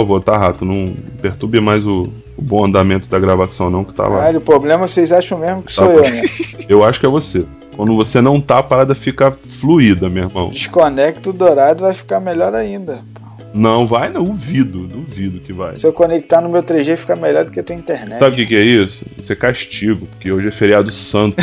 favor, tá, Rato? Não perturbe mais o, o bom andamento da gravação, não, que tá lá. Caralho, o problema vocês acham mesmo que sou tá, eu, né? Eu acho que é você. Quando você não tá, a parada fica fluida, meu irmão. Desconecta o dourado, vai ficar melhor ainda. Não, vai não, duvido, duvido que vai. Se eu conectar no meu 3G fica melhor do que a tua internet. Sabe o que, que, é isso? Isso é castigo, porque hoje é feriado santo.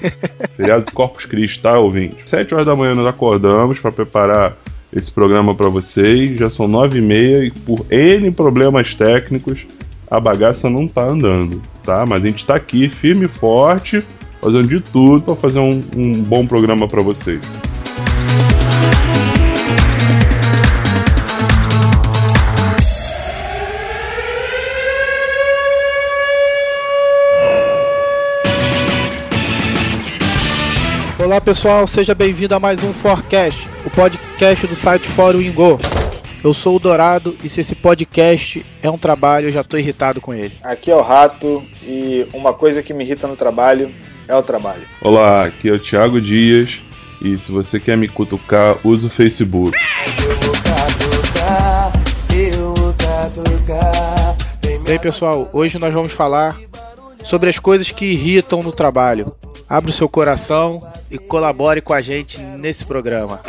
feriado de Corpus Christi, tá, ouvinte? Sete horas da manhã nós acordamos para preparar esse programa para vocês. Já são nove e meia e por N problemas técnicos a bagaça não tá andando, tá? Mas a gente tá aqui firme e forte, fazendo de tudo para fazer um, um bom programa para vocês. Pessoal, seja bem-vindo a mais um Forecast, o podcast do site Fórum Ingo. Eu sou o Dourado e se esse podcast é um trabalho, eu já tô irritado com ele. Aqui é o Rato e uma coisa que me irrita no trabalho é o trabalho. Olá, aqui é o Thiago Dias e se você quer me cutucar, use o Facebook. E aí pessoal, hoje nós vamos falar sobre as coisas que irritam no trabalho. Abra o seu coração e colabore com a gente nesse programa.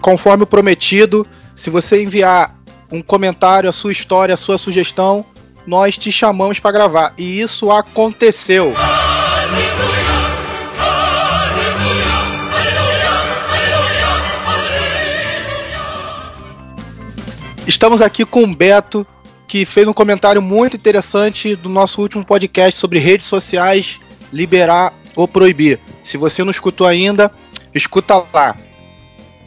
Conforme prometido, se você enviar um comentário, a sua história, a sua sugestão, nós te chamamos para gravar. E isso aconteceu. Estamos aqui com o Beto, que fez um comentário muito interessante do nosso último podcast sobre redes sociais, liberar ou proibir. Se você não escutou ainda, escuta lá.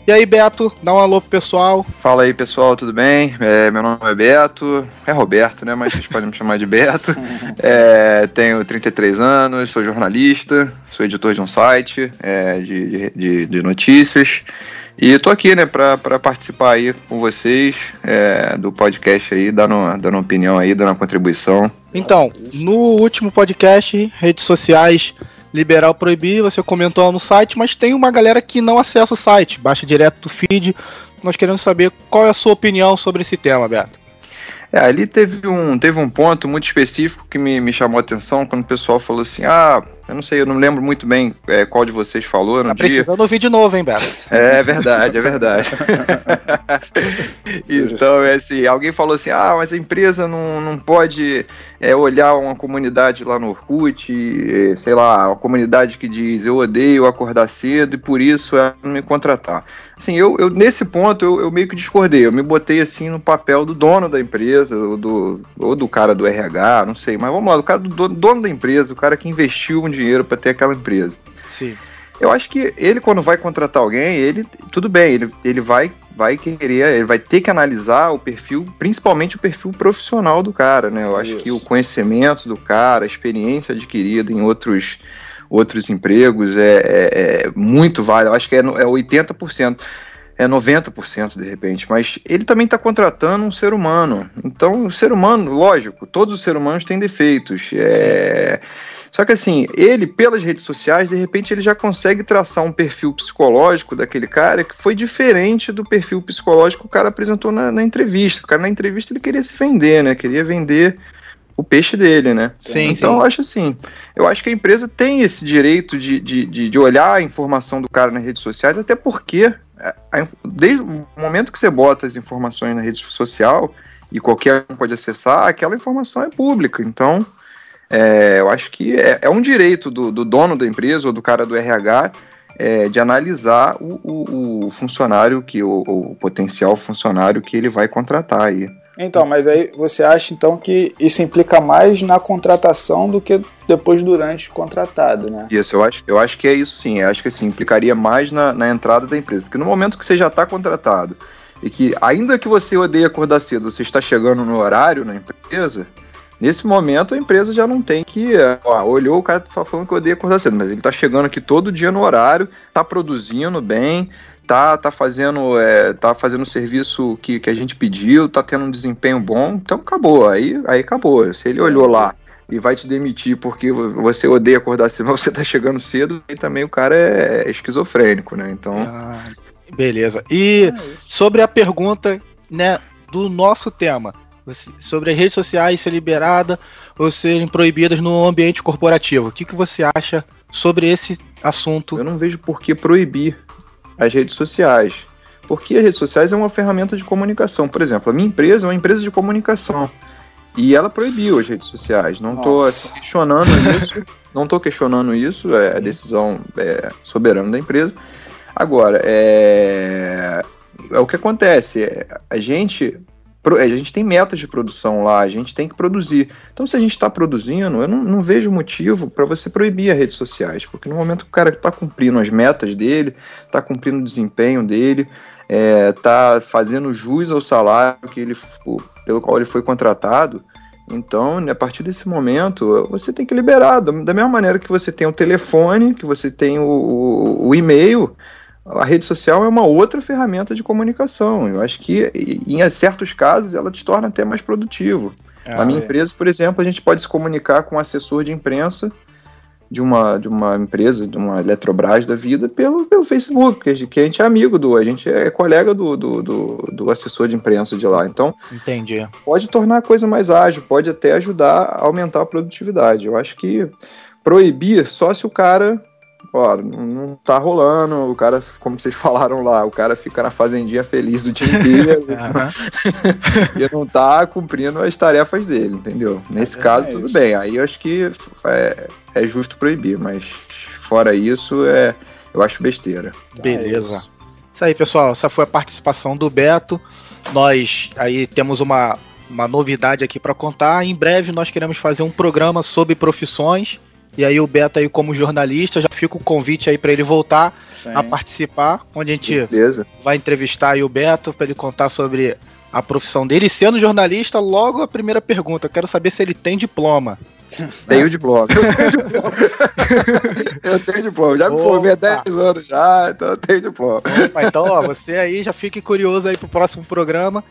E aí, Beto, dá um alô pro pessoal. Fala aí, pessoal, tudo bem? É, meu nome é Beto, é Roberto, né? Mas vocês podem me chamar de Beto. É, tenho 33 anos, sou jornalista, sou editor de um site é, de, de, de, notícias. E tô aqui, né, pra, pra participar aí com vocês é, do podcast aí, dando, dando opinião aí, dando uma contribuição. Então, no último podcast, redes sociais liberar ou proibir, você comentou no site, mas tem uma galera que não acessa o site, baixa direto do feed. Nós queremos saber qual é a sua opinião sobre esse tema, Beto. É, ali teve um, teve um ponto muito específico que me, me chamou a atenção quando o pessoal falou assim: ah, eu não sei, eu não lembro muito bem é, qual de vocês falou. No tá dia. precisando ouvir de novo, hein, Beto? É, é verdade, é verdade. então, é assim, alguém falou assim: ah, mas a empresa não, não pode é, olhar uma comunidade lá no Orkut, sei lá, uma comunidade que diz eu odeio acordar cedo e por isso é não me contratar. Assim, eu, eu nesse ponto eu, eu, meio que discordei. Eu me botei assim no papel do dono da empresa, ou do, ou do cara do RH, não sei. Mas vamos lá, do cara do dono da empresa, o cara que investiu um dinheiro para ter aquela empresa. Sim. Eu acho que ele, quando vai contratar alguém, ele, tudo bem, ele, ele vai, vai querer, ele vai ter que analisar o perfil, principalmente o perfil profissional do cara, né? Eu acho Isso. que o conhecimento do cara, a experiência adquirida em outros outros empregos, é, é, é muito válido. Acho que é, é 80%, é 90% de repente, mas ele também está contratando um ser humano. Então, o ser humano, lógico, todos os seres humanos têm defeitos. É... Só que assim, ele, pelas redes sociais, de repente ele já consegue traçar um perfil psicológico daquele cara que foi diferente do perfil psicológico que o cara apresentou na, na entrevista. O cara na entrevista ele queria se vender, né? Queria vender o peixe dele, né? Sim, então sim. eu acho assim, eu acho que a empresa tem esse direito de, de, de, olhar a informação do cara nas redes sociais, até porque é, desde o momento que você bota as informações na rede social e qualquer um pode acessar, aquela informação é pública. Então, é, eu acho que é, é um direito do, do, dono da empresa ou do cara do RH é, de analisar o, o, o funcionário que o, o potencial funcionário que ele vai contratar aí. Então, mas aí você acha então que isso implica mais na contratação do que depois durante contratado, né? Isso, eu acho, eu acho que é isso sim. Eu acho que assim, implicaria mais na, na entrada da empresa. Porque no momento que você já está contratado e que, ainda que você odeie acordar cedo, você está chegando no horário na empresa, nesse momento a empresa já não tem que. Ó, olhou o cara tá falando que odeia acordar cedo, mas ele está chegando aqui todo dia no horário, está produzindo bem, tá, tá fazendo é, tá fazendo o serviço que, que a gente pediu, tá tendo um desempenho bom, então acabou, aí, aí acabou. Se ele olhou lá e vai te demitir porque você odeia acordar cedo, mas você tá chegando cedo, e também o cara é esquizofrênico, né? Então. Ah. Beleza. E é sobre a pergunta, né, do nosso tema, sobre as redes sociais ser liberada ou serem proibidas no ambiente corporativo. O que, que você acha sobre esse assunto? Eu não vejo por que proibir as redes sociais. Porque as redes sociais é uma ferramenta de comunicação. Por exemplo, a minha empresa é uma empresa de comunicação. E ela proibiu as redes sociais. Não estou assim, questionando isso. não estou questionando isso. É a decisão é, soberana da empresa. Agora, é, é o que acontece. É, a gente a gente tem metas de produção lá, a gente tem que produzir. Então, se a gente está produzindo, eu não, não, vejo motivo para você proibir as redes sociais, porque no momento que o cara está cumprindo as metas dele, está cumprindo o desempenho dele, está é, fazendo jus ao salário que ele, pelo qual ele foi contratado, então, a partir desse momento, você tem que liberar. Da mesma maneira que você tem o telefone, que você tem o, o, o e-mail, a rede social é uma outra ferramenta de comunicação. Eu acho que, em certos casos, ela te torna até mais produtivo. Ah, Na minha é. empresa, por exemplo, a gente pode se comunicar com um assessor de imprensa de uma, de uma empresa, de uma Eletrobras da vida, pelo, pelo Facebook, que a gente é amigo do, a gente é colega do, do, do, do assessor de imprensa de lá. Então, Entendi. pode tornar a coisa mais ágil, pode até ajudar a aumentar a produtividade. Eu acho que proibir só se o cara ó, não tá rolando, o cara, como vocês falaram lá, o cara fica na fazendinha feliz o dia inteiro e não tá cumprindo as tarefas dele, entendeu? Nesse é, caso, é tudo bem. Aí eu acho que é, é justo proibir, mas fora isso, é, eu acho besteira. Beleza. Isso aí, pessoal. Essa foi a participação do Beto. Nós aí temos uma, uma novidade aqui para contar. Em breve nós queremos fazer um programa sobre profissões e aí o Beto aí como jornalista, já fica o convite aí para ele voltar Sim. a participar, onde a gente Beleza. vai entrevistar aí o Beto para ele contar sobre a profissão dele. E sendo jornalista, logo a primeira pergunta, eu quero saber se ele tem diploma. Tenho diploma. eu tenho diploma. Já me formei há 10 anos já, então eu tenho diploma. Opa, então, ó, você aí já fique curioso aí pro próximo programa.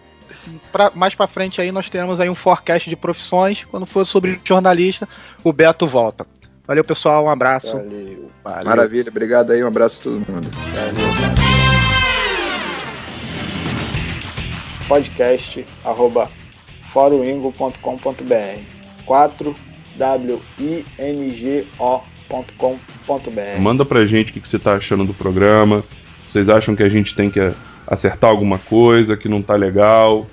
Pra, mais para frente aí nós teremos aí um forecast de profissões. Quando for sobre jornalista, o Beto volta. Valeu, pessoal. Um abraço. Valeu. Valeu. Maravilha. Obrigado aí. Um abraço a todo mundo. Valeu. Podcast arroba foroingo.com.br 4 wingo.com.br Manda pra gente o que você tá achando do programa. Vocês acham que a gente tem que acertar alguma coisa que não tá legal?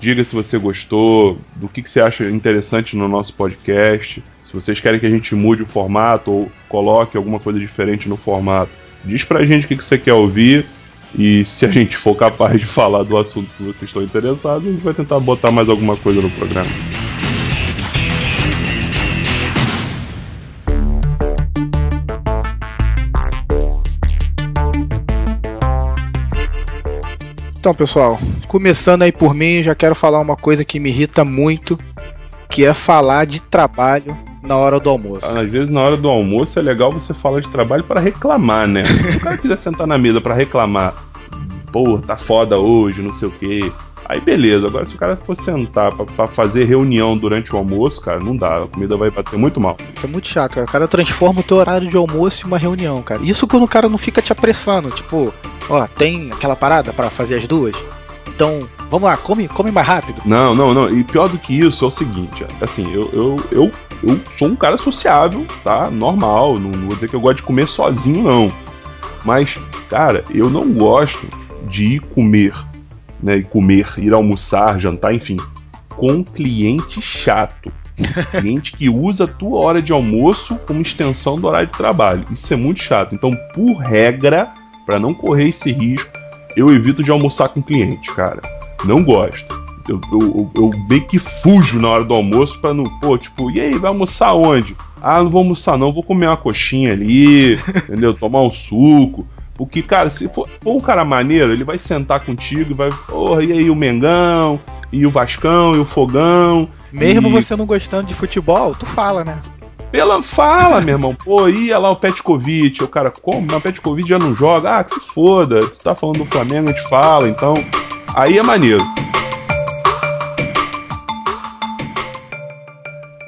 Diga se você gostou, do que, que você acha interessante no nosso podcast. Se vocês querem que a gente mude o formato ou coloque alguma coisa diferente no formato, diz pra gente o que, você quer ouvir. E se a gente for capaz de falar do assunto que vocês estão interessados, a gente vai tentar botar mais alguma coisa no programa. Então, pessoal, começando aí por mim, já quero falar uma coisa que me irrita muito, que é falar de trabalho na hora do almoço. Às vezes, na hora do almoço, é legal você falar de trabalho para reclamar, né? Se o cara quiser sentar na mesa para reclamar, pô, tá foda hoje, não sei o quê. Aí beleza, agora se o cara for sentar pra, fazer reunião durante o almoço, cara, não dá, a comida vai bater muito mal. É muito chato, cara. O cara transforma o teu horário de almoço em uma reunião, cara. Isso quando o cara não fica te apressando, tipo, ó, tem aquela parada para fazer as duas? Então, vamos lá, come, come mais rápido. Não, não, não. E pior do que isso é o seguinte, assim, eu, eu, eu eu sou um cara sociável, tá? Normal, não vou dizer que eu gosto de comer sozinho, não. Mas, cara, eu não gosto de ir comer, né? Comer, ir almoçar, jantar, enfim, com cliente chato. cliente que usa a tua hora de almoço como extensão do horário de trabalho. Isso é muito chato. Então, por regra, para não correr esse risco, eu evito de almoçar com cliente, cara. Não gosto eu, eu, eu, meio que fujo na hora do almoço pra não, pô, tipo, e aí, vai almoçar onde? Ah, não vou almoçar não, vou comer uma coxinha ali, entendeu? Tomar um suco. Porque, cara, se for, for, um cara maneiro, ele vai sentar contigo e vai, porra, e aí o Mengão, e o Vascão, e o Fogão. Mesmo e... você não gostando de futebol, tu fala, né? Pela fala, meu irmão. Pô, ia lá o Petkovic. O cara, como? Mas o Petkovic já não joga. Ah, que se foda. Tu tá falando do Flamengo, a gente fala. Então, aí é maneiro.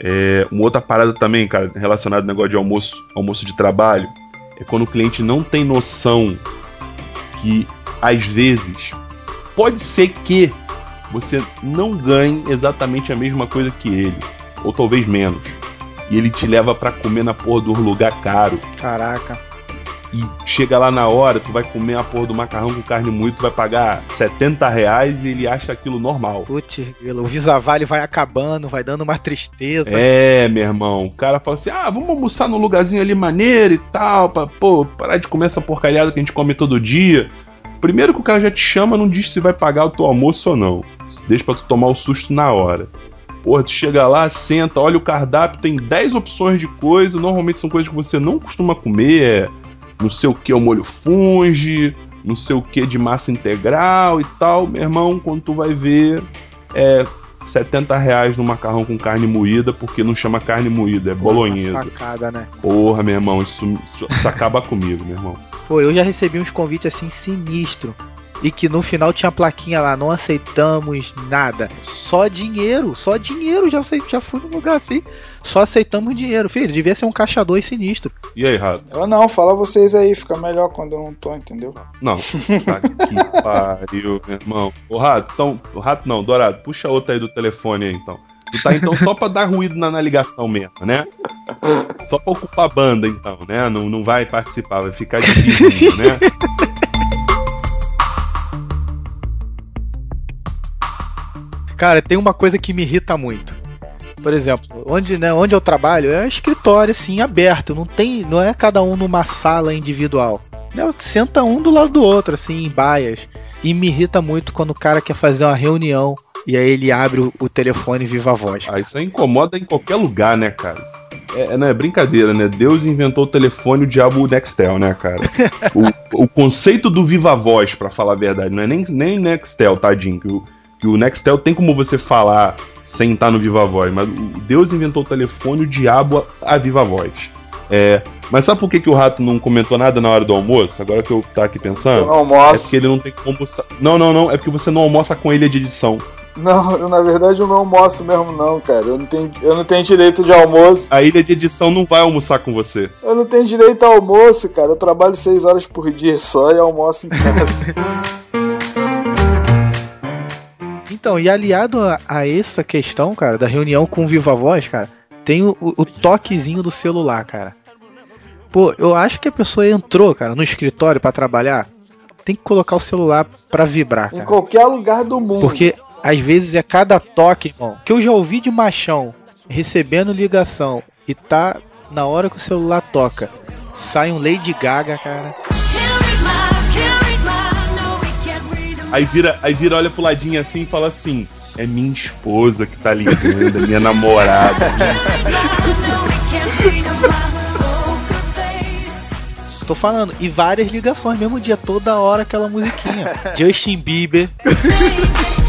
É, uma outra parada também, cara, relacionada ao negócio de almoço, almoço de trabalho, é quando o cliente não tem noção que às vezes, pode ser que você não ganhe exatamente a mesma coisa que ele, ou talvez menos. E ele te leva para comer na porra do lugar caro. Caraca. E chega lá na hora, tu vai comer a porra do macarrão com carne moída, tu vai pagar 70 reais e ele acha aquilo normal. Putz, o Visa Vale vai acabando, vai dando uma tristeza. É, meu irmão. O cara fala assim: ah, vamos almoçar num lugarzinho ali maneiro e tal, pra pô, parar de comer essa porcalhada que a gente come todo dia. Primeiro que o cara já te chama, não diz se vai pagar o teu almoço ou não. Deixa pra tu tomar o susto na hora. Porra, tu chega lá, senta, olha o cardápio, tem 10 opções de coisa, normalmente são coisas que você não costuma comer, é não sei o que é o molho funge, não sei o que de massa integral e tal. Meu irmão, quando tu vai ver, é 70 reais no macarrão com carne moída, porque não chama carne moída, é bolonhesa. Facada, né? Porra, meu irmão, isso, isso, isso acaba comigo, meu irmão. Pô, eu já recebi uns convites assim sinistro. E que no final tinha a plaquinha lá, não aceitamos nada. Só dinheiro, só dinheiro. Já, já fui num lugar assim. Só aceitamos dinheiro. Filho, devia ser um caixa 2 sinistro. E aí, Rato? Eu não, fala vocês aí, fica melhor quando eu não tô, entendeu? Não, tá que pariu, meu irmão. Ô, Rato, então. O Rato não, Dourado, puxa outra aí do telefone aí então. Tu tá então só pra dar ruído na, na ligação mesmo, né? Só pra ocupar a banda, então, né? Não, não vai participar, vai ficar difícil, né? Cara, tem uma coisa que me irrita muito. Por exemplo, onde, né, onde eu trabalho é um escritório assim aberto, não tem, não é cada um numa sala individual. Né, senta um do lado do outro assim em baias. E me irrita muito quando o cara quer fazer uma reunião e aí ele abre o, o telefone viva voz. Ah, isso incomoda em qualquer lugar, né, cara? É, não é brincadeira, né? Deus inventou o telefone, o diabo o Nextel, né, cara? o, o conceito do viva voz, para falar a verdade, não é nem, nem Nextel, tadinho, que o que o Nextel tem como você falar sem estar no Viva Voz, mas Deus inventou o telefone, o diabo a, Viva Voz. É, mas sabe por que, que o rato não comentou nada na hora do almoço? Agora que eu tá aqui pensando. Eu almoço. É porque ele não tem como. Não, não, não. É porque você não almoça com ele de edição. Não, eu, na verdade eu não almoço mesmo, não, cara. Eu não, tenho, eu não tenho direito de almoço. A ilha de edição não vai almoçar com você. Eu não tenho direito ao almoço, cara. Eu trabalho seis horas por dia só e almoço em casa. Então, e aliado a, a, essa questão, cara, da reunião com o Viva Voz, cara, tem o, o, toquezinho do celular, cara. Pô, eu acho que a pessoa entrou, cara, no escritório para trabalhar, tem que colocar o celular para vibrar, cara. Em qualquer lugar do mundo. Porque às vezes é cada toque, irmão, que eu já ouvi de machão recebendo ligação e tá na hora que o celular toca, sai um Lady Gaga, cara. Aí vira, aí vira, olha pro ladinho assim e fala assim: É minha esposa que tá ligando, é minha namorada. Tô falando, e várias ligações, mesmo dia, toda hora aquela musiquinha. Justin Bieber.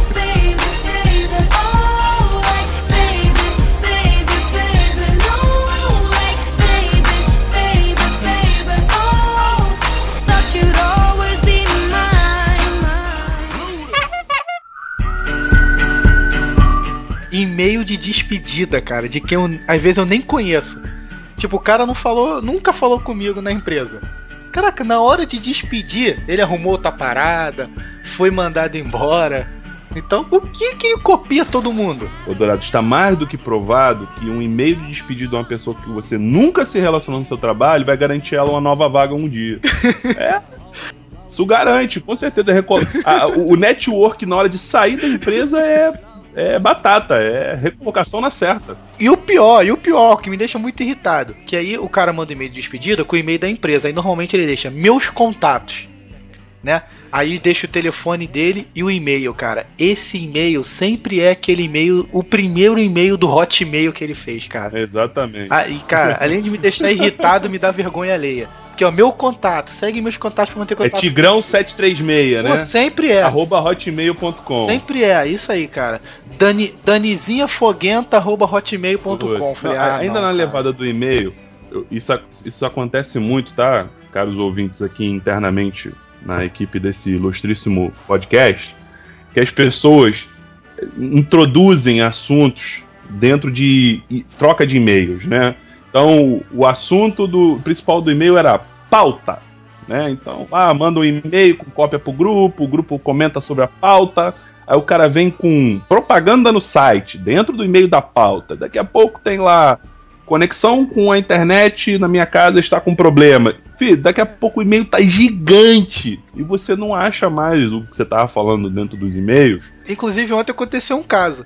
e-mail de despedida, cara, de quem eu, às vezes eu nem conheço. Tipo, o cara não falou, nunca falou comigo na empresa. Caraca, na hora de despedir, ele arrumou outra parada, foi mandado embora. Então, o que que copia todo mundo? Ô Dourado, está mais do que provado que um e-mail de despedida de uma pessoa que você nunca se relacionou no seu trabalho vai garantir ela uma nova vaga um dia. é. Isso garante, com certeza. o network na hora de sair da empresa é é batata, é recolocação na certa. E o pior, e o pior, que me deixa muito irritado, que aí o cara manda um e-mail de despedida com o e-mail da empresa, aí normalmente ele deixa meus contatos, né? Aí deixa o telefone dele e o e-mail, cara. Esse e-mail sempre é aquele e-mail, o primeiro e-mail do Hotmail que ele fez, cara. Exatamente. Ah, e cara, além de me deixar irritado, me dá vergonha alheia. Aqui, ó, meu contato. Segue meus contatos pra manter contato. É Tigrão736, né? Sempre é. Arroba hotmail.com. Sempre é, isso aí, cara. Dani, Danizinhafoguenta, arroba hotmail.com. Ah, ainda não, na levada do e-mail, isso, isso acontece muito, tá? Caros ouvintes aqui internamente na equipe desse ilustríssimo podcast, que as pessoas introduzem assuntos dentro de troca de e-mails, né? Então, o assunto do principal do e-mail era pauta. né? Então, ah, manda um e-mail com cópia pro grupo, o grupo comenta sobre a pauta, aí o cara vem com propaganda no site, dentro do e-mail da pauta. Daqui a pouco tem lá conexão com a internet na minha casa está com problema. Fih, daqui a pouco o e-mail tá gigante e você não acha mais o que você tava falando dentro dos e-mails. Inclusive ontem aconteceu um caso,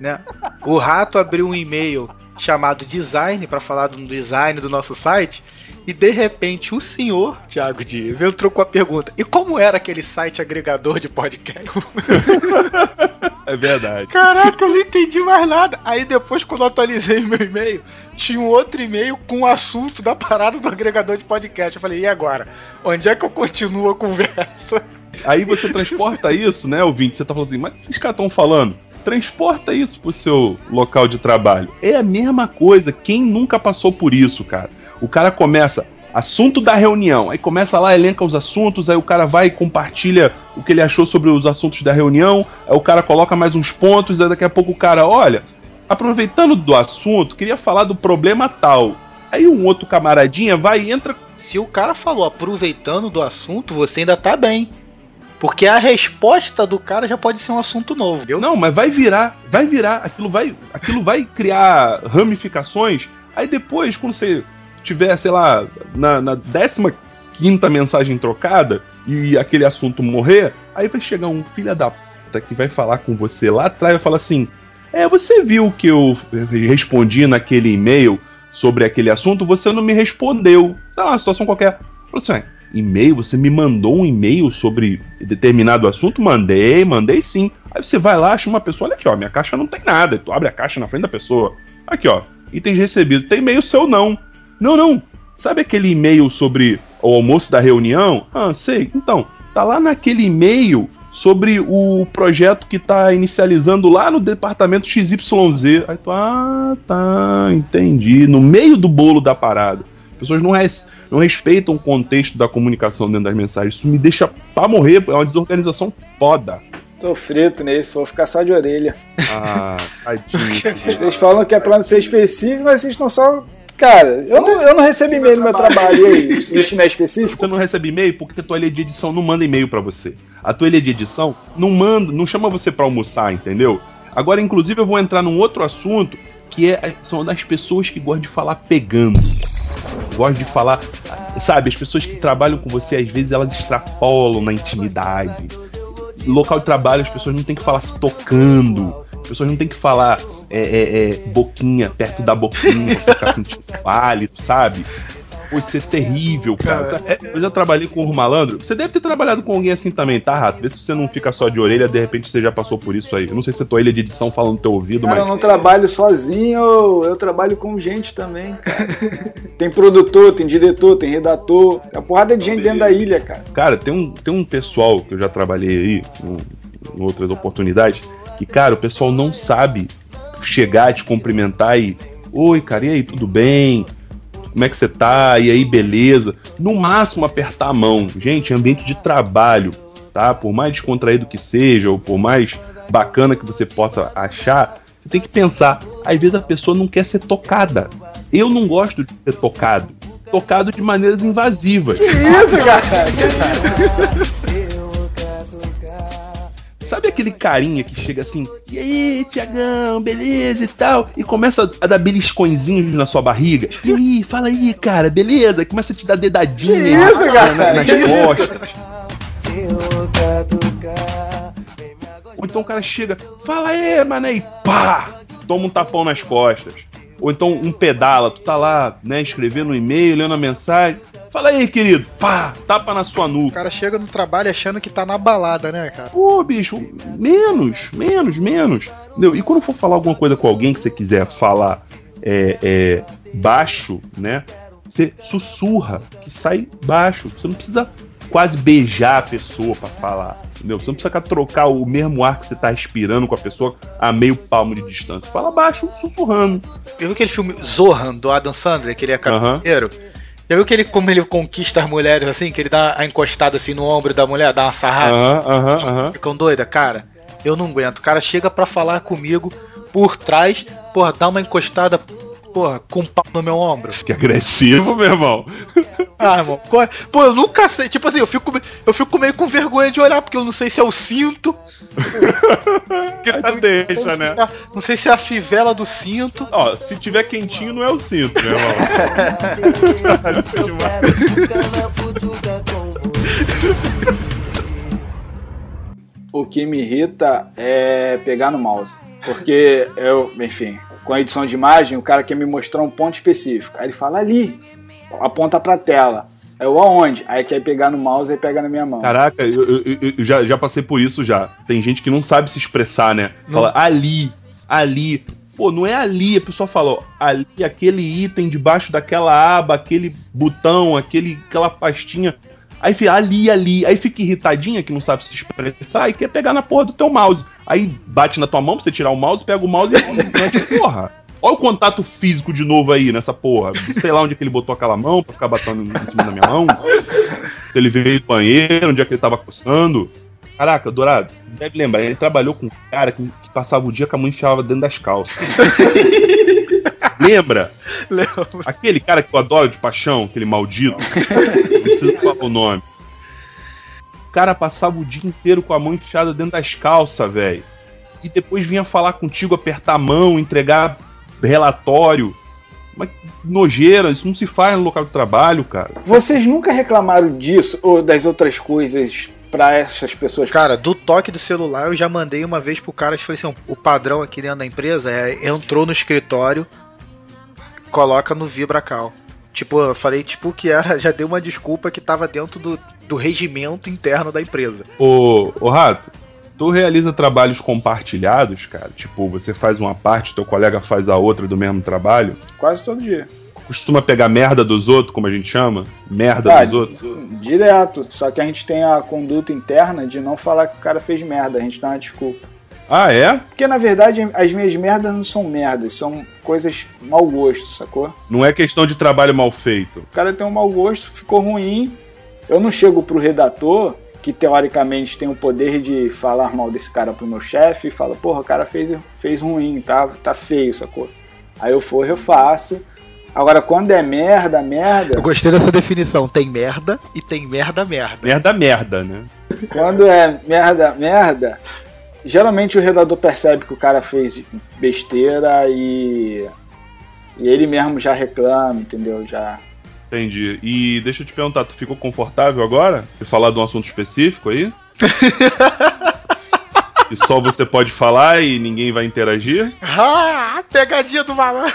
né? O rato abriu um e-mail chamado design para falar do design do nosso site e de repente o senhor, Thiago Dias, entrou com a pergunta: e como era aquele site agregador de podcast? é verdade. Caraca, eu não entendi mais nada. Aí depois, quando eu atualizei meu e-mail, tinha um outro e-mail com o assunto da parada do agregador de podcast. Eu falei, e agora? Onde é que eu continuo a conversa? Aí você transporta isso, né, ouvinte? Você tá falando assim, mas esses caras estão falando? Transporta isso pro seu local de trabalho. É a mesma coisa. Quem nunca passou por isso, cara? O cara começa, assunto da reunião, aí começa lá, elenca os assuntos, aí o cara vai e compartilha o que ele achou sobre os assuntos da reunião, aí o cara coloca mais uns pontos, aí daqui a pouco o cara, olha, aproveitando do assunto, queria falar do problema tal. Aí um outro camaradinha vai e entra. Se o cara falou aproveitando do assunto, você ainda tá bem. Porque a resposta do cara já pode ser um assunto novo. Viu? Não, mas vai virar, vai virar, aquilo vai, aquilo vai criar ramificações. Aí depois, quando você tiver, sei lá, na, na 15 mensagem trocada e aquele assunto morrer, aí vai chegar um filho da puta que vai falar com você lá atrás e vai falar assim: É, você viu que eu respondi naquele e-mail sobre aquele assunto, você não me respondeu. Tá uma situação qualquer. Falou assim: e-mail? Você me mandou um e-mail sobre determinado assunto? Mandei, mandei sim. Aí você vai lá, acha uma pessoa, olha aqui, ó, minha caixa não tem nada. Tu abre a caixa na frente da pessoa. Aqui, ó, itens recebidos. Tem e-mail seu não. Não, não. Sabe aquele e-mail sobre o almoço da reunião? Ah, sei. Então, tá lá naquele e-mail sobre o projeto que tá inicializando lá no departamento XYZ. Aí tu, ah, tá, entendi. No meio do bolo da parada. As pessoas não, res, não respeitam o contexto da comunicação dentro das mensagens. Isso me deixa pra morrer, é uma desorganização foda. Tô frito nesse, vou ficar só de orelha. Ah, tadinho. Vocês falam que é pra não ser específico, mas vocês estão só Cara, eu não, eu não recebi e-mail no meu trabalho. Aí, isso não é específico? Você não recebe e-mail porque a tua ilha de edição não manda e-mail para você. A tua ilha de edição não manda, não chama você para almoçar, entendeu? Agora, inclusive, eu vou entrar num outro assunto que é, são das pessoas que gostam de falar pegando. Gostam de falar, sabe, as pessoas que trabalham com você, às vezes elas extrapolam na intimidade. Local de trabalho, as pessoas não tem que falar se tocando. As pessoas não tem que falar é, é, é, boquinha perto da boquinha, você ficar sentindo pálido, sabe? Pode ser terrível, cara. É, eu já trabalhei com o malandro. Você deve ter trabalhado com alguém assim também, tá, Rato? Vê se você não fica só de orelha, de repente você já passou por isso aí. Eu não sei se a tua ilha de edição fala no teu ouvido, cara, mas. Eu não trabalho sozinho, eu trabalho com gente também, cara. tem produtor, tem diretor, tem redator. Tem uma porrada de gente dentro da ilha, cara. Cara, tem um, tem um pessoal que eu já trabalhei aí, em outras oportunidades, que, cara, o pessoal não sabe chegar, te cumprimentar e. Oi, cara, e aí, tudo bem? Como é que você tá? E aí, beleza? No máximo, apertar a mão. Gente, ambiente de trabalho, tá? Por mais descontraído que seja, ou por mais bacana que você possa achar, você tem que pensar. Às vezes a pessoa não quer ser tocada. Eu não gosto de ser tocado. Tocado de maneiras invasivas. Que isso, cara? Sabe aquele carinha que chega assim, e aí, Tiagão, beleza e tal, e começa a dar beliscõezinhos na sua barriga? E aí, fala aí, cara, beleza? Começa a te dar dedadinha que isso, cara? Na, nas costas. Ou então o cara chega, fala aí, mané, e pá! Toma um tapão nas costas. Ou então um pedala, tu tá lá, né, escrevendo um e-mail, lendo a mensagem. Fala aí, querido. Pá, tapa na sua nuca. O cara chega no trabalho achando que tá na balada, né, cara? Pô, bicho, menos, menos, menos. Entendeu? E quando for falar alguma coisa com alguém que você quiser falar é, é, baixo, né? Você sussurra, que sai baixo. Você não precisa quase beijar a pessoa para falar. Entendeu? Você não precisa trocar o mesmo ar que você tá respirando com a pessoa a meio palmo de distância. Fala baixo, sussurrando. Eu vi aquele filme Zohan, do Adam Sandler, que ele é carteiro. Uhum. Já viu que ele, como ele conquista as mulheres assim, que ele dá a encostada assim no ombro da mulher, dá uma sarrada? Aham, aham, Ficam doida, cara. Eu não aguento. O cara chega pra falar comigo por trás, porra, dá uma encostada, porra, com um pau no meu ombro. Que agressivo, meu irmão. Ah, irmão. Pô, eu nunca sei. Tipo assim, eu fico, eu fico meio com vergonha de olhar, porque eu não sei se é o cinto. que tá deixa, não né? Se é, não sei se é a fivela do cinto. Ó, se tiver quentinho, não é o cinto, meu irmão. o que me irrita é pegar no mouse. Porque eu, enfim, com a edição de imagem, o cara quer me mostrar um ponto específico. Aí ele fala ali, aponta pra tela. Eu aonde? Aí quer pegar no mouse e pega na minha mão. Caraca, eu, eu, eu, já, já passei por isso já. Tem gente que não sabe se expressar, né? Fala ali, ali. Pô, não é ali, a pessoa fala, ó, ali, aquele item debaixo daquela aba, aquele botão, aquele, aquela pastinha. Aí fica ali, ali. Aí fica irritadinha que não sabe se expressar e quer pegar na porra do teu mouse. Aí bate na tua mão pra você tirar o mouse, pega o mouse e porra. Olha o contato físico de novo aí nessa porra. Sei lá onde é que ele botou aquela mão pra ficar batendo em cima da minha mão. Se ele veio do banheiro, onde é que ele tava coçando. Caraca, Dourado, deve lembrar, ele trabalhou com um cara que, que passava o dia com a mão enfiava dentro das calças. Lembra? Lembra? Aquele cara que eu adoro de paixão, aquele maldito. Não preciso falar o nome. O cara passava o dia inteiro com a mão enfiada dentro das calças, velho. E depois vinha falar contigo, apertar a mão, entregar relatório. Mas nojeira, isso não se faz no local de trabalho, cara. Vocês nunca reclamaram disso ou das outras coisas para essas pessoas? Cara, do toque do celular eu já mandei uma vez pro cara que foi assim, o padrão aqui dentro da empresa é entrou no escritório, coloca no Vibracal. Tipo, eu falei tipo que era, já deu uma desculpa que tava dentro do, do regimento interno da empresa. Ô, ô Rato, tu realiza trabalhos compartilhados, cara? Tipo, você faz uma parte, teu colega faz a outra do mesmo trabalho? Quase todo dia. Costuma pegar merda dos outros, como a gente chama? Merda ah, dos outros? Direto. Só que a gente tem a conduta interna de não falar que o cara fez merda, a gente dá uma desculpa. Ah, é? Porque na verdade as minhas merdas não são merdas, são coisas mau gosto, sacou? Não é questão de trabalho mal feito. O cara tem um mau gosto, ficou ruim. Eu não chego pro redator que teoricamente tem o poder de falar mal desse cara pro meu chefe e fala, porra, o cara fez, fez ruim, tá, tá feio, sacou? Aí eu for, eu faço. Agora, quando é merda, merda. Eu gostei dessa definição. Tem merda e tem merda, merda. Merda, merda, né? Quando é merda, merda, geralmente o redator percebe que o cara fez besteira e. E ele mesmo já reclama, entendeu? Já Entendi. E deixa eu te perguntar, tu ficou confortável agora? De falar de um assunto específico aí? que só você pode falar e ninguém vai interagir? Ah, pegadinha do malandro!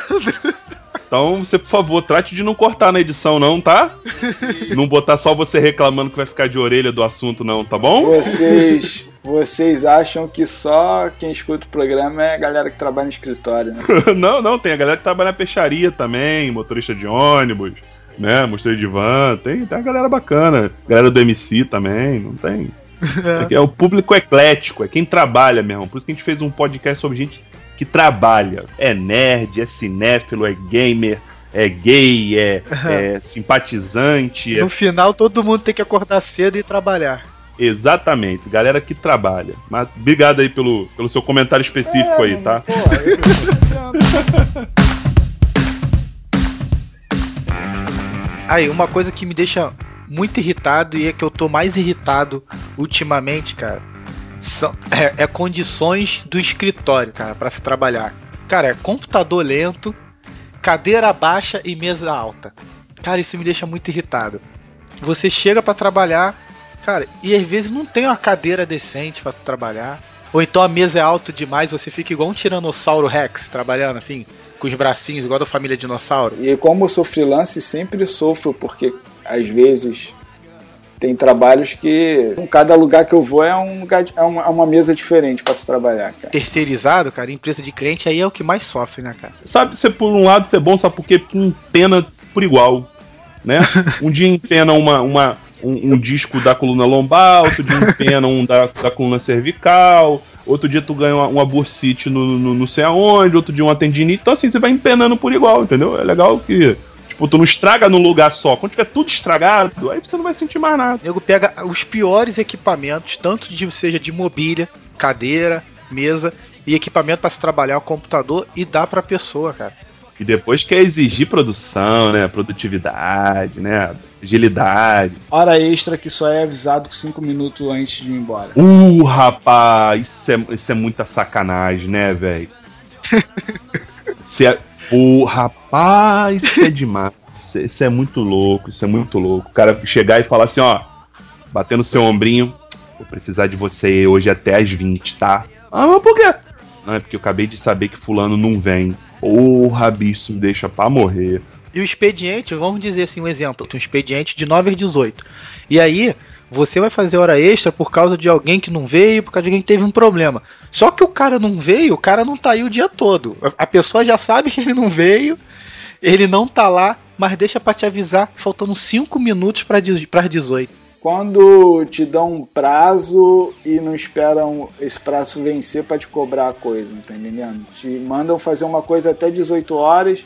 Então, você, por favor, trate de não cortar na edição, não, tá? não botar só você reclamando que vai ficar de orelha do assunto, não, tá bom? Vocês. Vocês acham que só quem escuta o programa é a galera que trabalha no escritório, né? não, não, tem a galera que trabalha na peixaria também, motorista de ônibus né? Mostrei de van, tem, tem uma galera bacana. Galera do MC também, não tem. É. é o público eclético, é quem trabalha mesmo. Por isso que a gente fez um podcast sobre gente que trabalha. É nerd, é cinéfilo, é gamer, é gay, é, é simpatizante. No é... final, todo mundo tem que acordar cedo e trabalhar. Exatamente, galera que trabalha. Mas obrigado aí pelo, pelo seu comentário específico é, aí, tá? Porra, eu... Aí, uma coisa que me deixa muito irritado e é que eu tô mais irritado ultimamente, cara, são, é, é condições do escritório, cara, para se trabalhar. Cara, é computador lento, cadeira baixa e mesa alta. Cara, isso me deixa muito irritado. Você chega para trabalhar, cara, e às vezes não tem uma cadeira decente para trabalhar. Ou então a mesa é alta demais, você fica igual um tiranossauro Rex trabalhando assim com os bracinhos, igual da família dinossauro. E como eu sou freelance, sempre sofro, porque às vezes tem trabalhos que em cada lugar que eu vou é, um lugar, é, uma, é uma mesa diferente para se trabalhar, cara. Terceirizado, cara, empresa de cliente aí é o que mais sofre, né, cara? Sabe, você por um lado ser é bom, sabe por quê? Porque empena por igual, né? um dia empena uma, uma, um, um, disco da coluna lombar, outro dia empena um da, da coluna cervical, outro dia tu ganha uma, uma bursite no, no não sei aonde, outro dia uma tendinite. Então, assim, você vai empenando por igual, entendeu? É legal que. Tipo, tu não estraga num lugar só. Quando tiver tudo estragado, aí você não vai sentir mais nada. O nego pega os piores equipamentos, tanto de seja de mobília, cadeira, mesa e equipamento para se trabalhar o computador e dá pra pessoa, cara. E depois quer exigir produção, né? Produtividade, né? Agilidade. Hora extra que só é avisado 5 minutos antes de ir embora. Uh, rapaz, isso é, isso é muita sacanagem, né, velho? é. Pô, rapaz, isso é demais. Isso é muito louco, isso é muito louco. O cara chegar e falar assim, ó, batendo seu ombrinho, vou precisar de você hoje até as 20, tá? Ah, mas por quê? Não, é porque eu acabei de saber que fulano não vem. Porra, bicho, me deixa pra morrer. E o expediente, vamos dizer assim, um exemplo, um expediente de 9 às 18. E aí, você vai fazer hora extra por causa de alguém que não veio, por causa de alguém que teve um problema. Só que o cara não veio, o cara não tá aí o dia todo. A pessoa já sabe que ele não veio, ele não tá lá, mas deixa para te avisar, faltando 5 minutos para as 18 quando te dão um prazo e não esperam esse prazo vencer para te cobrar a coisa, tá entendendo? Te mandam fazer uma coisa até 18 horas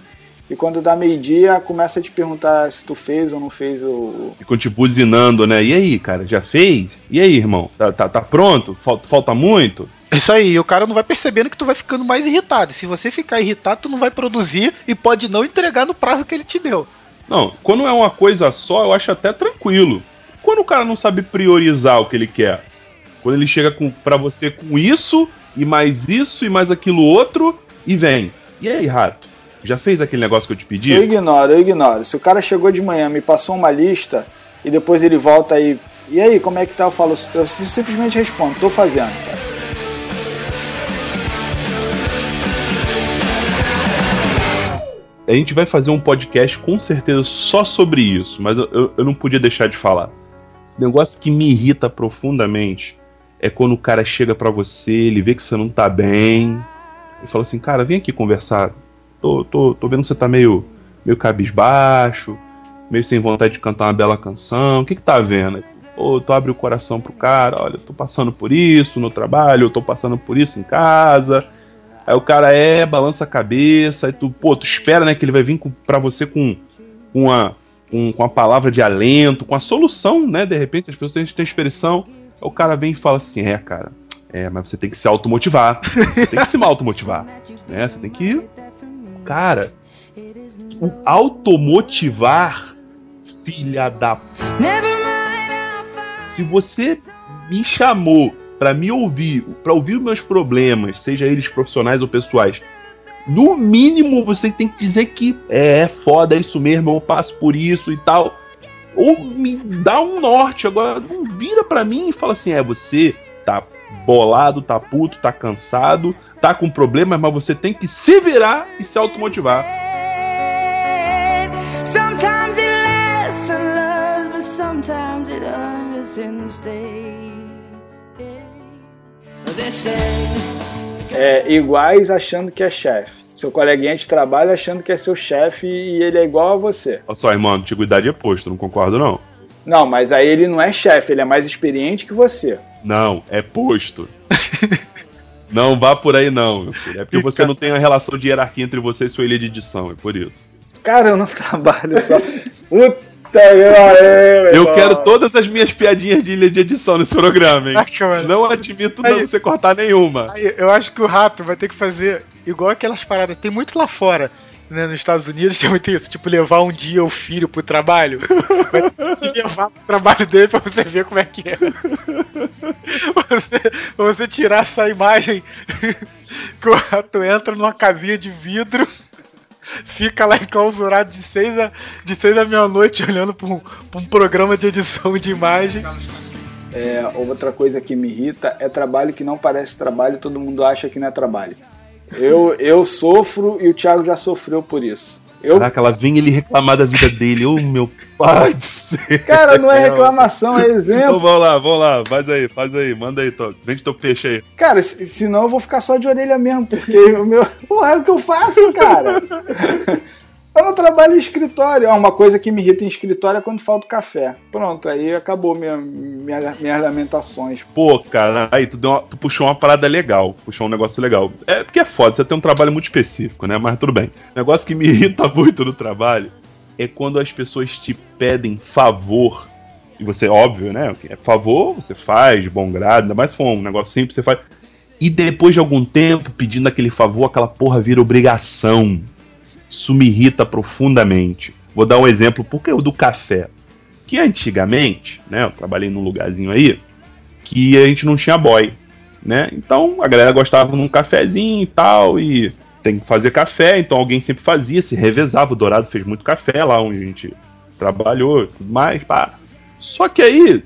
e quando dá meio-dia começa a te perguntar se tu fez ou não fez o. Ficam te buzinando, né? E aí, cara, já fez? E aí, irmão? Tá, tá, tá pronto? Falta, falta muito? Isso aí, o cara não vai percebendo que tu vai ficando mais irritado. E se você ficar irritado, tu não vai produzir e pode não entregar no prazo que ele te deu. Não, quando é uma coisa só, eu acho até tranquilo. Quando o cara não sabe priorizar o que ele quer, quando ele chega pra você com isso, e mais isso, e mais aquilo outro, e vem. E aí, rato? Já fez aquele negócio que eu te pedi? Eu ignoro, eu ignoro. Se o cara chegou de manhã, me passou uma lista, e depois ele volta aí, e aí, como é que tá? Eu falo, eu simplesmente respondo, tô fazendo, cara. A gente vai fazer um podcast com certeza só sobre isso, mas eu, eu não podia deixar de falar. Esse negócio que me irrita profundamente é quando o cara chega para você, ele vê que você não tá bem, e fala assim, cara, vem aqui conversar. Tô, tô, tô vendo que você tá meio, meio cabisbaixo, meio sem vontade de cantar uma bela canção. O que que tá vendo? Pô, tu abre o coração pro cara, olha, tô passando por isso no trabalho, eu tô passando por isso em casa. Aí o cara é, balança a cabeça, aí tu, pô, tu espera, né, que ele vai vir com, pra você com, com uma com, com a palavra de alento, com a solução, né? De repente, as pessoas têm expressão, o cara vem e fala assim: é, cara, é, mas você tem que se automotivar. Você tem que se automotivar. Né? Você tem que. Cara, o automotivar, filha da. Se você me chamou para me ouvir, para ouvir os meus problemas, seja eles profissionais ou pessoais, no mínimo você tem que dizer que é, é foda isso mesmo, eu passo por isso e tal. Ou me dá um norte. Agora, não vira pra mim e fala assim: é, você tá bolado, tá puto, tá cansado, tá com problemas, mas você tem que se virar e se automotivar. Sometimes it lasts and loves, but sometimes it hurts and é, iguais achando que é chefe. Seu coleguinha de trabalho achando que é seu chefe e ele é igual a você. Olha só, irmão, antiguidade é posto, não concordo não. Não, mas aí ele não é chefe, ele é mais experiente que você. Não, é posto. não vá por aí não, meu filho. É porque você não tem uma relação de hierarquia entre você e sua ilha de edição, é por isso. Cara, eu não trabalho só. Puta eu, eu quero todas as minhas piadinhas de ilha de edição nesse programa, hein? Não admito aí, não você cortar nenhuma. Aí, eu acho que o rato vai ter que fazer igual aquelas paradas. Tem muito lá fora. Né, nos Estados Unidos tem muito isso, tipo, levar um dia o filho pro trabalho. Vai levar pro trabalho dele pra você ver como é que é. Você, você tirar essa imagem que o rato entra numa casinha de vidro fica lá enclausurado de 6 a, de seis a meia-noite olhando para um, um, programa de edição de imagem. É, outra coisa que me irrita é trabalho que não parece trabalho todo mundo acha que não é trabalho. Eu, eu sofro e o Thiago já sofreu por isso. Eu... Caraca, ela vem ele reclamar da vida dele. Ô, oh, meu pai do céu. Cara, não é reclamação, é exemplo. Então vamos lá, vamos lá. Faz aí, faz aí. Manda aí, Tô. Vende teu peixe aí. Cara, senão eu vou ficar só de orelha mesmo, porque o meu. Porra, é o que eu faço, cara. Eu não trabalho em escritório. É uma coisa que me irrita em escritório é quando falta café. Pronto, aí acabou minha, minha, minhas lamentações. Pô, cara, aí tu, uma, tu, puxou uma parada legal. Puxou um negócio legal. É porque é foda, você tem um trabalho muito específico, né? Mas tudo bem. O negócio que me irrita muito no trabalho é quando as pessoas te pedem favor. E você, óbvio, né? É favor, você faz de bom grado, ainda mais se for um negócio simples, você faz. E depois de algum tempo, pedindo aquele favor, aquela porra vira obrigação Isso me irrita profundamente. Vou dar um exemplo, porque o do café. Que antigamente, né, eu trabalhei num lugarzinho aí, que a gente não tinha boy, né? Então a galera gostava de um cafezinho e tal, e tem que fazer café, então alguém sempre fazia, se revezava. O Dourado fez muito café lá onde a gente trabalhou tudo mais, pá. Só que aí,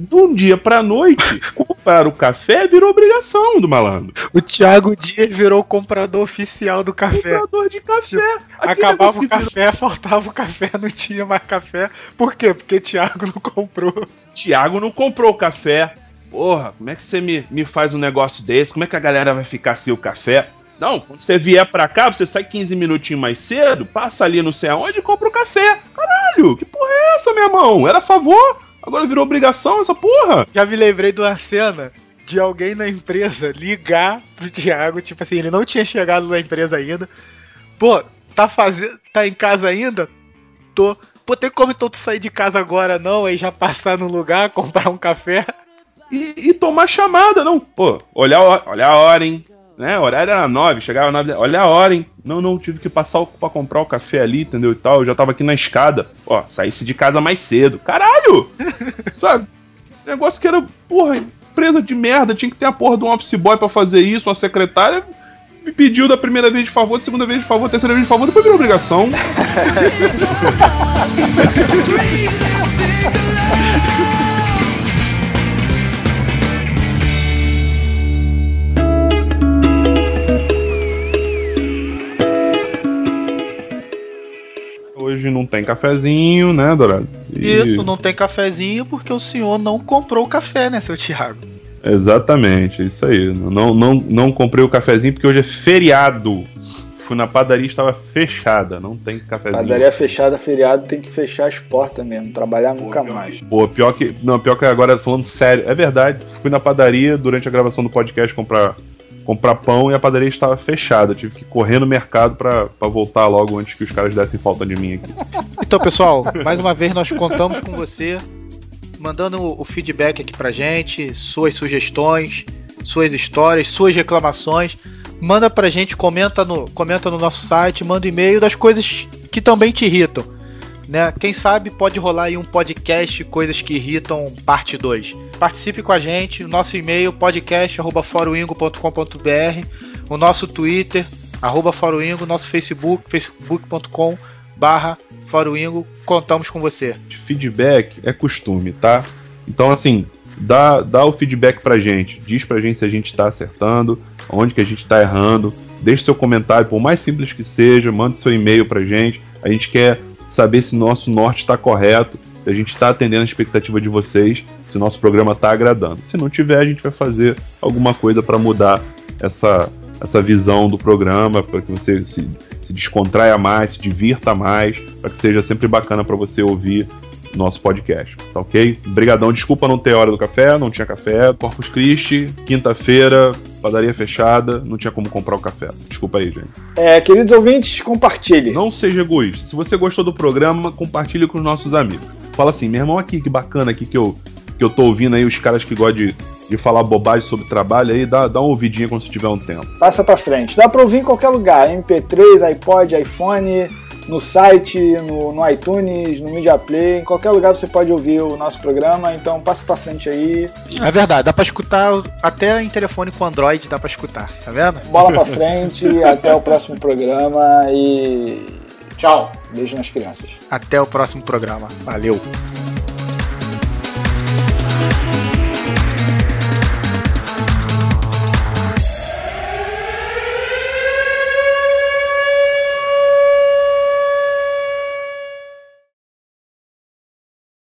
de um dia pra noite, comprar o café virou obrigação do malandro. O Thiago Dias virou o comprador oficial do café. Comprador de café. Acabava o café, virou... faltava o café, não tinha mais café. Por quê? Porque Thiago não comprou. Thiago não comprou o café. Porra, como é que você me, me faz um negócio desse? Como é que a galera vai ficar sem o café? Não, quando você vier pra cá, você sai 15 minutinhos mais cedo, passa ali não sei aonde e compra o café. Caralho, que porra é essa, meu irmão? Era a favor? Agora virou obrigação essa porra? Já me lembrei de uma cena de alguém na empresa ligar pro Thiago, tipo assim, ele não tinha chegado na empresa ainda. Pô, tá fazendo. tá em casa ainda? Tô. Pô, tem como então tu sair de casa agora não? Aí já passar no lugar, comprar um café. E, e tomar chamada, não. Pô, olha a, olha a hora, hein? Né? O horário era nove, chegava nove. Olha a hora, hein? Não, não, tive que passar pra comprar o café ali, entendeu? E tal. Eu já tava aqui na escada. Ó, saísse de casa mais cedo. Caralho! Sabe? Negócio que era, porra, empresa de merda. Tinha que ter a porra de um office boy pra fazer isso, uma secretária. Me pediu da primeira vez de favor, da segunda vez de favor, da terceira vez de favor, depois virou obrigação. hoje não tem cafezinho, né, Dourado? E... Isso, não tem cafezinho porque o senhor não comprou o café, né, seu Thiago? Exatamente, isso aí. Não, não, não comprei o cafezinho porque hoje é feriado. Fui na padaria e estava fechada, não tem cafezinho. Padaria fechada, feriado, tem que fechar as portas mesmo, trabalhar Pô, nunca mais. Pô, pior que. Não, pior que agora falando sério, é verdade. Fui na padaria durante a gravação do podcast comprar comprar pão e a padaria estava fechada. Eu tive que correr no mercado para voltar logo antes que os caras dessem falta de mim aqui. Então, pessoal, mais uma vez nós contamos com você, mandando o feedback aqui pra gente, suas sugestões, suas histórias, suas reclamações. Manda pra gente, comenta no, comenta no nosso site, manda e-mail das coisas que também te irritam. Né? Quem sabe pode rolar aí um podcast Coisas que Irritam, parte 2. Participe com a gente, o nosso e-mail podcast@foroingo.com.br, o nosso Twitter arroba Foroingo, nosso Facebook facebook.com barra Foroingo, contamos com você. Feedback é costume, tá? Então assim, dá, dá o feedback pra gente, diz pra gente se a gente tá acertando, onde que a gente tá errando, deixe seu comentário, por mais simples que seja, mande seu e-mail pra gente, a gente quer saber se nosso norte está correto, se a gente está atendendo a expectativa de vocês, se o nosso programa está agradando. Se não tiver, a gente vai fazer alguma coisa para mudar essa, essa visão do programa, para que você se, se descontraia mais, se divirta mais, para que seja sempre bacana para você ouvir nosso podcast, tá ok? Obrigadão, desculpa não ter hora do café, não tinha café. Corpus Christi, quinta-feira, padaria fechada, não tinha como comprar o café. Desculpa aí, gente. É, queridos ouvintes, compartilhe. Não seja egoísta. Se você gostou do programa, compartilhe com os nossos amigos. Fala assim, meu irmão aqui, que bacana aqui que eu, que eu tô ouvindo aí, os caras que gostam de, de falar bobagem sobre trabalho aí, dá, dá uma ouvidinha quando você tiver um tempo. Passa pra frente. Dá pra ouvir em qualquer lugar, MP3, iPod, iPhone no site, no, no iTunes, no Media Play, em qualquer lugar você pode ouvir o nosso programa, então passa pra frente aí. É verdade, dá pra escutar até em telefone com Android, dá pra escutar, tá vendo? Bola pra frente, até o próximo programa e tchau. Beijo nas crianças. Até o próximo programa. Valeu.